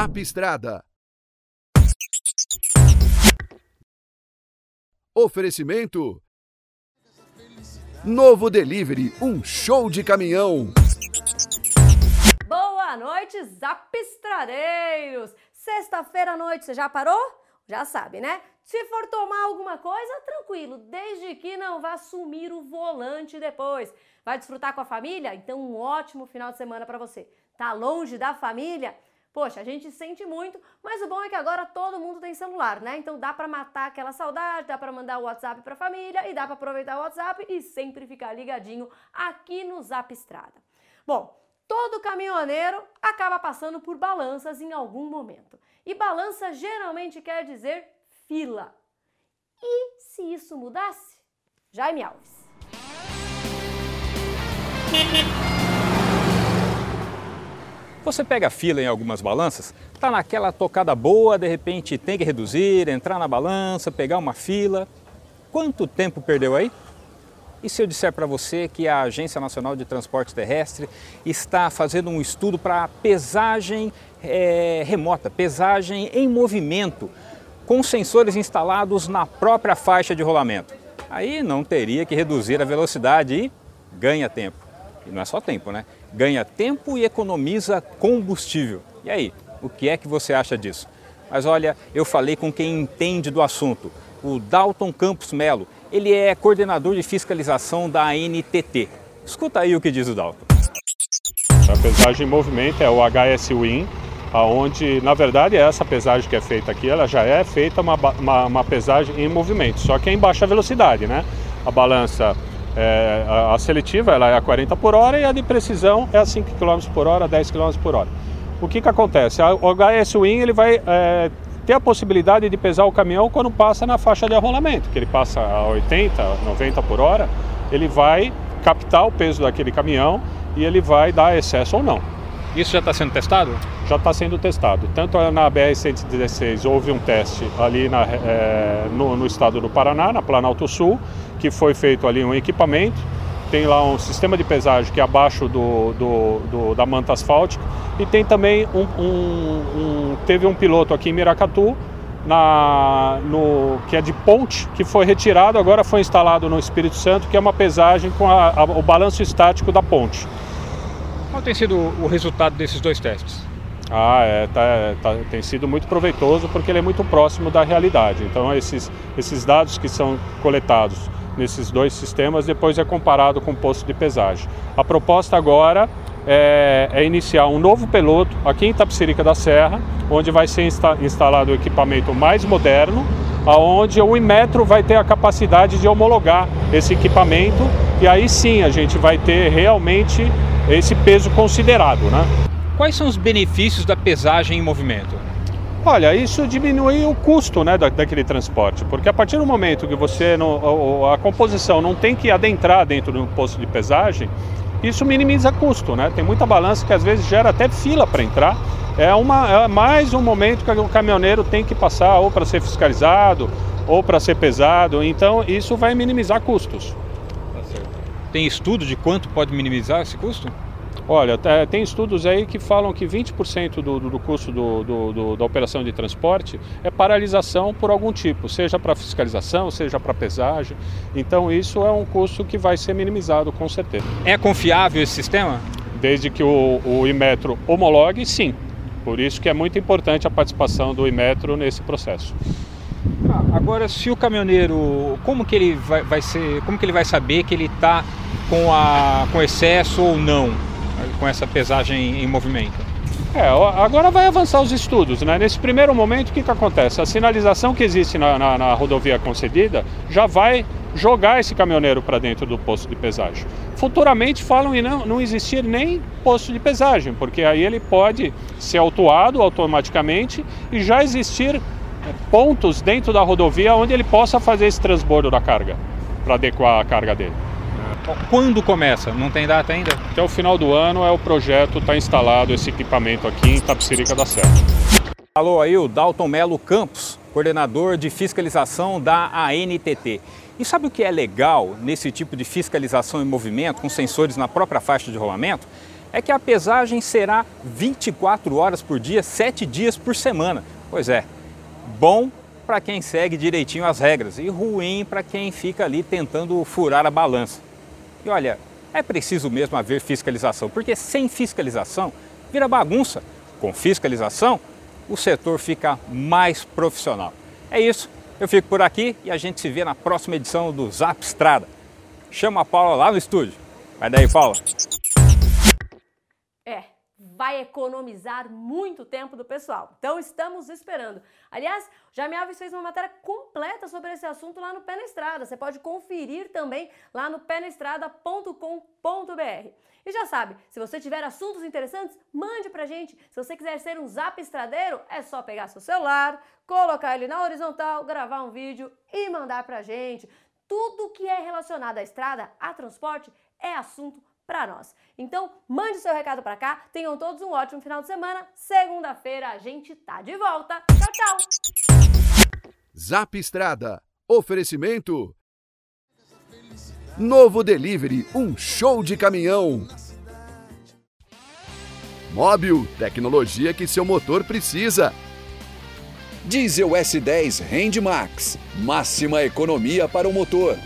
Zap Estrada. Oferecimento. Novo Delivery, um show de caminhão. Boa noite, zapistradeiros! Sexta-feira à noite, você já parou? Já sabe, né? Se for tomar alguma coisa, tranquilo, desde que não vá sumir o volante depois. Vai desfrutar com a família? Então, um ótimo final de semana para você. Tá longe da família? Poxa, a gente sente muito, mas o bom é que agora todo mundo tem celular, né? Então dá para matar aquela saudade, dá para mandar o WhatsApp para a família e dá para aproveitar o WhatsApp e sempre ficar ligadinho aqui no Zap Estrada. Bom, todo caminhoneiro acaba passando por balanças em algum momento. E balança geralmente quer dizer fila. E se isso mudasse? Jaime Alves. Você pega fila em algumas balanças, tá naquela tocada boa, de repente tem que reduzir, entrar na balança, pegar uma fila. Quanto tempo perdeu aí? E se eu disser para você que a Agência Nacional de Transporte Terrestre está fazendo um estudo para pesagem é, remota, pesagem em movimento, com sensores instalados na própria faixa de rolamento? Aí não teria que reduzir a velocidade e ganha tempo. E não é só tempo, né? ganha tempo e economiza combustível. E aí, o que é que você acha disso? Mas olha, eu falei com quem entende do assunto, o Dalton Campos Melo. Ele é coordenador de fiscalização da ANTT. Escuta aí o que diz o Dalton. A pesagem em movimento é o HS Win, aonde na verdade essa pesagem que é feita aqui, ela já é feita uma, uma, uma pesagem em movimento, só que é em baixa velocidade, né? A balança é, a, a, seletiva ela é a 40 por hora e a de precisão é a 5 km por hora, 10 km por hora. O que, que acontece? o HS Win ele vai é, ter a possibilidade de pesar o caminhão quando passa na faixa de arrolamento, que ele passa a 80, 90 por hora, ele vai captar o peso daquele caminhão e ele vai dar excesso ou não. Isso já está sendo testado? Já está sendo testado. Tanto na BR-116 houve um teste ali na, é, no, no estado do Paraná, na Planalto Sul, que foi feito ali um equipamento, tem lá um sistema de pesagem que é abaixo do, do, do da manta asfáltica e tem também um, um, um, teve um piloto aqui em Miracatu na, no, que é de ponte, que foi retirado, agora foi instalado no Espírito Santo, que é uma pesagem com a, a, o balanço estático da ponte. Qual tem sido o resultado desses dois testes? Ah, é, tá, tá, tem sido muito proveitoso porque ele é muito próximo da realidade. Então, esses, esses dados que são coletados nesses dois sistemas, depois é comparado com o posto de pesagem. A proposta agora é, é, iniciar um novo piloto aqui em Tapicerica da Serra, onde vai ser insta instalado o equipamento mais moderno, aonde o Inmetro vai ter a capacidade de homologar esse equipamento e aí sim a gente vai ter realmente esse peso considerado. Né? Quais são os benefícios da pesagem em movimento? Olha, isso diminui o custo né, da, daquele transporte, porque a partir do momento que você não, a, a composição não tem que adentrar dentro do posto de pesagem, isso minimiza custo, né? Tem muita balança que às vezes gera até fila para entrar. É, uma, é mais um momento que o caminhoneiro tem que passar ou para ser fiscalizado ou para ser pesado. Então isso vai minimizar custos. Tá tem estudo de quanto pode minimizar esse custo? Olha, tem estudos aí que falam que 20% do, do, custo do, do, da operação de transporte é paralisação por algum tipo, seja para fiscalização, seja para pesagem. Então isso é um custo que vai ser minimizado com certeza. É confiável esse sistema? Desde que o, o Imetro homologue, sim. Por isso que é muito importante a participação do Imetro nesse processo. Ah, agora, se o caminhoneiro, como que ele vai, vai ser, como que ele vai saber que ele está com, a, com excesso ou não? Com essa pesagem em movimento? É, agora vai avançar os estudos, né? Nesse primeiro momento, o que, que acontece? A sinalização que existe na, na, na rodovia concedida já vai jogar esse caminhoneiro para dentro do posto de pesagem. Futuramente falam em não, não existir nem posto de pesagem, porque aí ele pode ser autuado automaticamente e já existir é, pontos dentro da rodovia onde ele possa fazer esse transbordo da carga, para adequar a carga dele. Quando começa? Não tem data ainda? Até o final do ano é o projeto, está instalado esse equipamento aqui em Tapicirica da Serra. Alô aí o Dalton Melo Campos, coordenador de fiscalização da ANTT. E sabe o que é legal nesse tipo de fiscalização em movimento, com sensores na própria faixa de rolamento? é que a pesagem será 24 horas por dia, 7 dias por semana. Pois é, bom para quem segue direitinho as regras e ruim para quem fica ali tentando furar a balança. E olha, é preciso mesmo haver fiscalização, porque sem fiscalização vira bagunça. Com fiscalização, o setor fica mais profissional. É isso, eu fico por aqui e a gente se vê na próxima edição do Zap Estrada. Chama a Paula lá no estúdio. Vai daí, Paula. É, vai economizar muito tempo do pessoal. Então estamos esperando. Aliás, Jaime Alves fez uma matéria completa sobre esse assunto lá no Pé na Estrada. Você pode conferir também lá no penaestrada.com.br. E já sabe, se você tiver assuntos interessantes, mande pra gente. Se você quiser ser um zap estradeiro, é só pegar seu celular, colocar ele na horizontal, gravar um vídeo e mandar pra gente. Tudo que é relacionado à estrada, a transporte, é assunto para nós. Então, mande seu recado para cá. Tenham todos um ótimo final de semana. Segunda-feira a gente tá de volta. Tchau, tchau. Zap Estrada. Oferecimento. Novo Delivery, um show de caminhão. Móbil, tecnologia que seu motor precisa. Diesel S10 Rende Max, máxima economia para o motor.